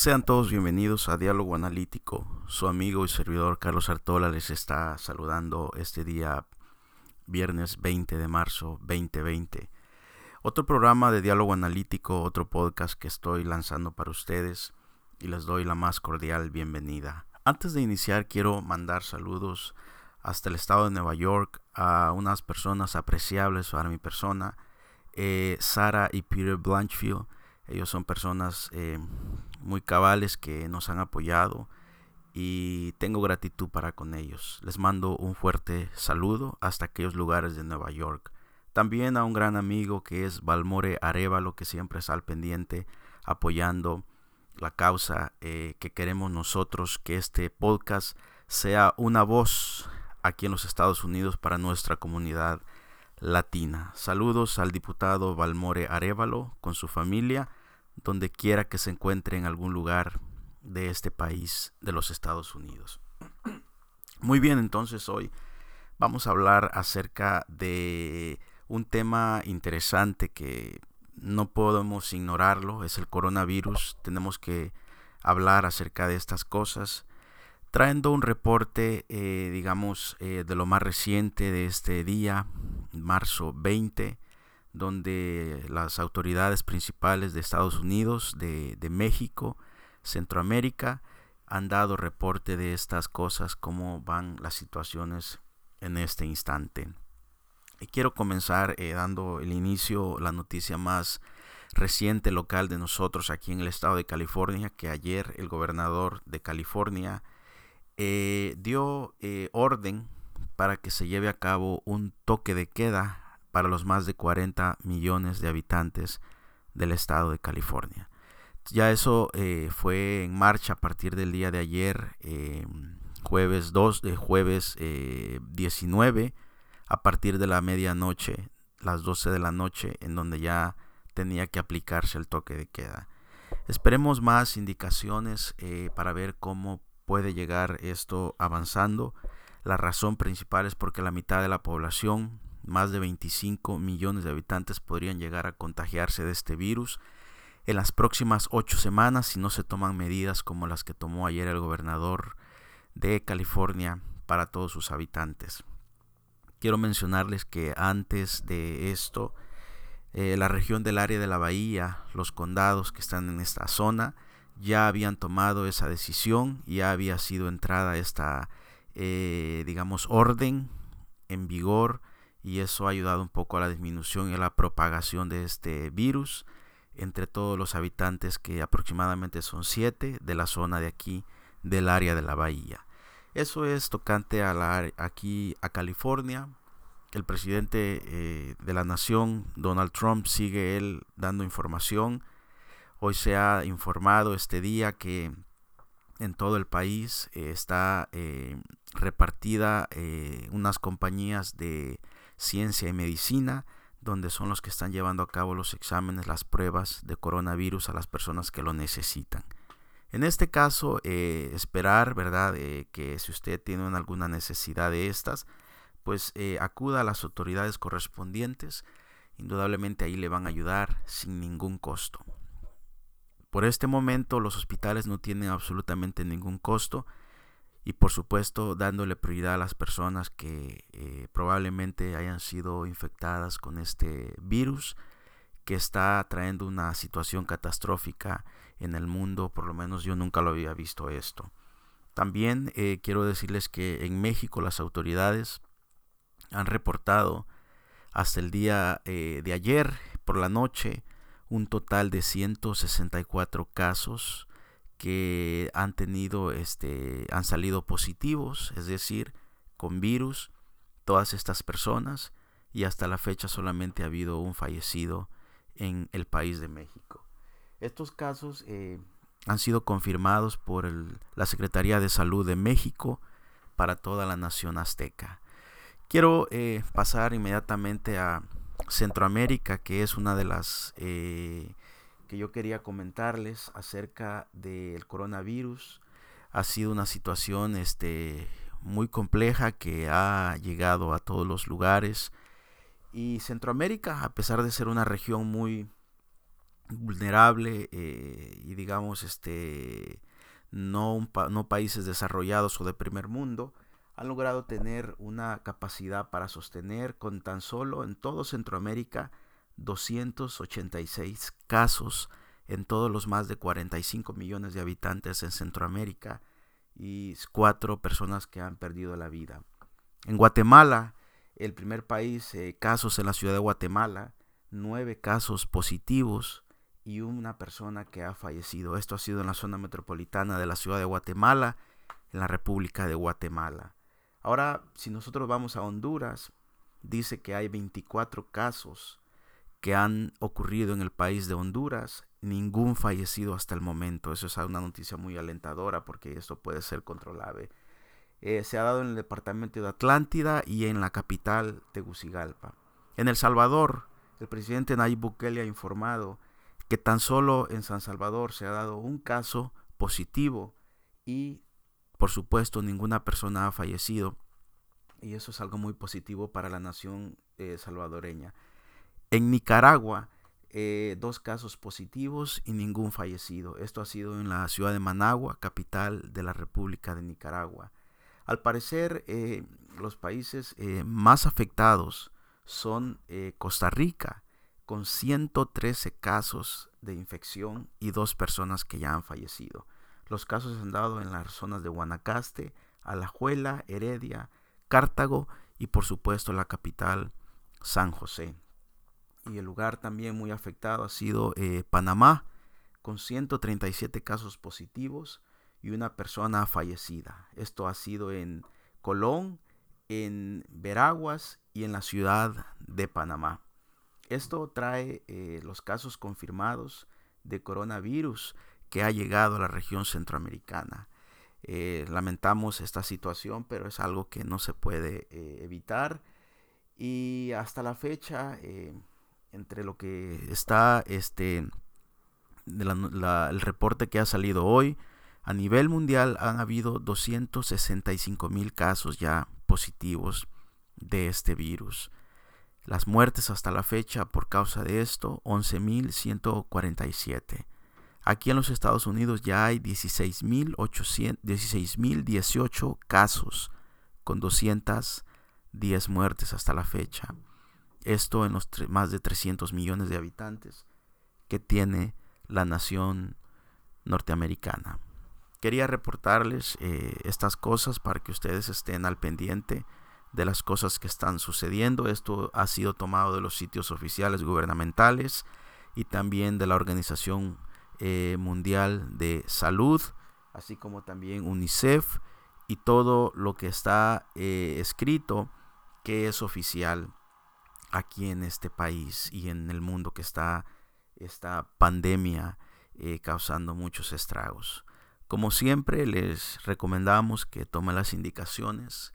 Sean todos bienvenidos a Diálogo Analítico. Su amigo y servidor Carlos Artola les está saludando este día viernes 20 de marzo 2020. Otro programa de Diálogo Analítico, otro podcast que estoy lanzando para ustedes y les doy la más cordial bienvenida. Antes de iniciar quiero mandar saludos hasta el estado de Nueva York a unas personas apreciables para mi persona, eh, Sara y Peter Blanchfield. Ellos son personas eh, muy cabales que nos han apoyado y tengo gratitud para con ellos. Les mando un fuerte saludo hasta aquellos lugares de Nueva York. También a un gran amigo que es Balmore Arevalo, que siempre está al pendiente apoyando la causa eh, que queremos nosotros, que este podcast sea una voz aquí en los Estados Unidos para nuestra comunidad latina. Saludos al diputado Balmore Arevalo con su familia, donde quiera que se encuentre en algún lugar de este país de los Estados Unidos. Muy bien, entonces hoy vamos a hablar acerca de un tema interesante que no podemos ignorarlo, es el coronavirus. Tenemos que hablar acerca de estas cosas. Trayendo un reporte, eh, digamos, eh, de lo más reciente de este día, marzo 20, donde las autoridades principales de Estados Unidos, de, de México, Centroamérica, han dado reporte de estas cosas, cómo van las situaciones en este instante. Y quiero comenzar eh, dando el inicio, la noticia más reciente local de nosotros aquí en el estado de California, que ayer el gobernador de California eh, dio eh, orden para que se lleve a cabo un toque de queda para los más de 40 millones de habitantes del estado de California. Ya eso fue en marcha a partir del día de ayer, jueves 2, de jueves 19 a partir de la medianoche, las 12 de la noche, en donde ya tenía que aplicarse el toque de queda. Esperemos más indicaciones eh, para ver cómo puede llegar esto avanzando. La razón principal es porque la mitad de la población, más de 25 millones de habitantes, podrían llegar a contagiarse de este virus en las próximas ocho semanas si no se toman medidas como las que tomó ayer el gobernador de California para todos sus habitantes. Quiero mencionarles que antes de esto, eh, la región del área de la bahía, los condados que están en esta zona, ya habían tomado esa decisión, ya había sido entrada esta, eh, digamos, orden en vigor y eso ha ayudado un poco a la disminución y a la propagación de este virus entre todos los habitantes que aproximadamente son siete de la zona de aquí del área de la bahía. Eso es tocante a la, aquí a California. El presidente eh, de la nación, Donald Trump, sigue él dando información. Hoy se ha informado este día que en todo el país eh, está eh, repartida unas compañías de ciencia y medicina donde son los que están llevando a cabo los exámenes, las pruebas de coronavirus a las personas que lo necesitan. En este caso, eh, esperar, ¿verdad? Eh, que si usted tiene alguna necesidad de estas, pues eh, acuda a las autoridades correspondientes. Indudablemente ahí le van a ayudar sin ningún costo. Por este momento los hospitales no tienen absolutamente ningún costo y por supuesto dándole prioridad a las personas que probablemente hayan sido infectadas con este virus que está trayendo una situación catastrófica en el mundo, por lo menos yo nunca lo había visto esto. También eh, quiero decirles que en México las autoridades han reportado hasta el día eh, de ayer por la noche un total de 164 casos que han tenido este han salido positivos, es decir, con virus todas estas personas y hasta la fecha solamente ha habido un fallecido en el país de México. Estos casos eh, han sido confirmados por la Secretaría de Salud de México para toda la nación azteca. Quiero eh, pasar inmediatamente a Centroamérica, que es una de las eh, que yo quería comentarles acerca del coronavirus. Ha sido una situación este, muy compleja que ha llegado a todos los lugares. Y Centroamérica, a pesar de ser una región muy vulnerable eh, y digamos este no, no países desarrollados o de primer mundo han logrado tener una capacidad para sostener con tan solo en todo Centroamérica 286 casos en todos los más de 45 millones de habitantes en Centroamérica y cuatro personas que han perdido la vida. En Guatemala, el primer país, eh, casos en la ciudad de Guatemala, nueve casos positivos y una persona que ha fallecido. Esto ha sido en la zona metropolitana de la ciudad de Guatemala, en la República de Guatemala. Ahora, si nosotros vamos a Honduras, dice que hay 24 casos que han ocurrido en el país de Honduras, ningún fallecido hasta el momento. Eso es una noticia muy alentadora porque esto puede ser controlable. Eh, se ha dado en el departamento de Atlántida y en la capital Tegucigalpa. En El Salvador, el presidente Nayib Bukele ha informado que tan solo en San Salvador se ha dado un caso positivo y por supuesto ninguna persona ha fallecido y eso es algo muy positivo para la nación eh, salvadoreña. En Nicaragua, eh, dos casos positivos y ningún fallecido. Esto ha sido en la ciudad de Managua, capital de la República de Nicaragua. Al parecer, eh, los países más afectados son Costa Rica, con 113 casos de infección y dos personas que ya han fallecido. Los casos se han dado en las zonas de Guanacaste, Alajuela, Heredia, Cartago y por supuesto la capital San José. Y el lugar también muy afectado ha sido eh, Panamá, con 137 casos positivos y una persona fallecida. Esto ha sido en Colón, en Veraguas y en la ciudad de Panamá. Esto trae eh, los casos confirmados de coronavirus que ha llegado a la región centroamericana. Eh, lamentamos esta situación, pero es algo que no se puede evitar. Y hasta la fecha, entre lo que está este, el reporte que ha salido hoy, a nivel mundial han habido 265 mil casos ya positivos de este virus. Las muertes hasta la fecha por causa de esto, 11.147. Aquí en los Estados Unidos ya hay 16.018 casos con 210 muertes hasta la fecha. Esto en los más de 300 millones de habitantes que tiene la nación norteamericana. Quería reportarles eh, estas cosas para que ustedes estén al pendiente de las cosas que están sucediendo. Esto ha sido tomado de los sitios oficiales gubernamentales y también de la Organización eh, Mundial de Salud, así como también UNICEF y todo lo que está eh, escrito que es oficial aquí en este país y en el mundo que está esta pandemia eh, causando muchos estragos. Como siempre les recomendamos que tomen las indicaciones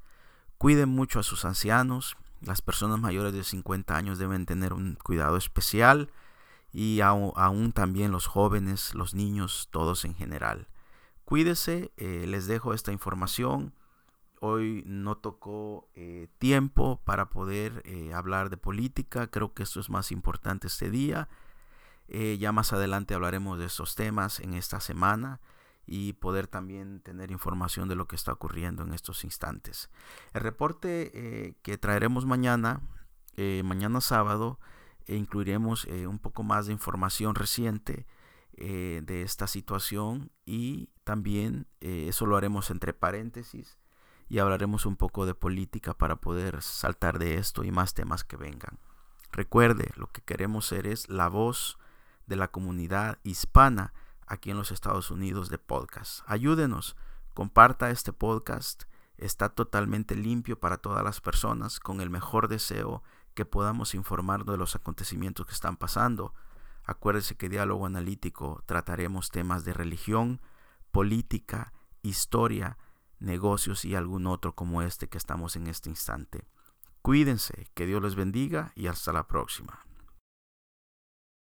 Cuiden mucho a sus ancianos. Las personas mayores de 50 años deben tener un cuidado especial y aún, también los jóvenes, los niños, todos en general. Cuídese, eh, les dejo esta información. Hoy no tocó eh, tiempo para poder eh, hablar de política. Creo que esto es más importante este día. ya más adelante hablaremos de estos temas en esta semana y poder también tener información de lo que está ocurriendo en estos instantes. El reporte eh, que traeremos mañana, eh, mañana sábado, e incluiremos eh, un poco más de información reciente de esta situación y también eso lo haremos entre paréntesis y hablaremos un poco de política para poder saltar de esto y más temas que vengan. Recuerde, lo que queremos ser es la voz de la comunidad hispana aquí en los Estados Unidos de podcast. Ayúdenos, comparta este podcast. Está totalmente limpio para todas las personas con el mejor deseo que podamos informarnos de los acontecimientos que están pasando. Acuérdese que diálogo analítico trataremos temas de religión, política, historia, negocios y algún otro como este que estamos en este instante. Cuídense, que Dios les bendiga y hasta la próxima.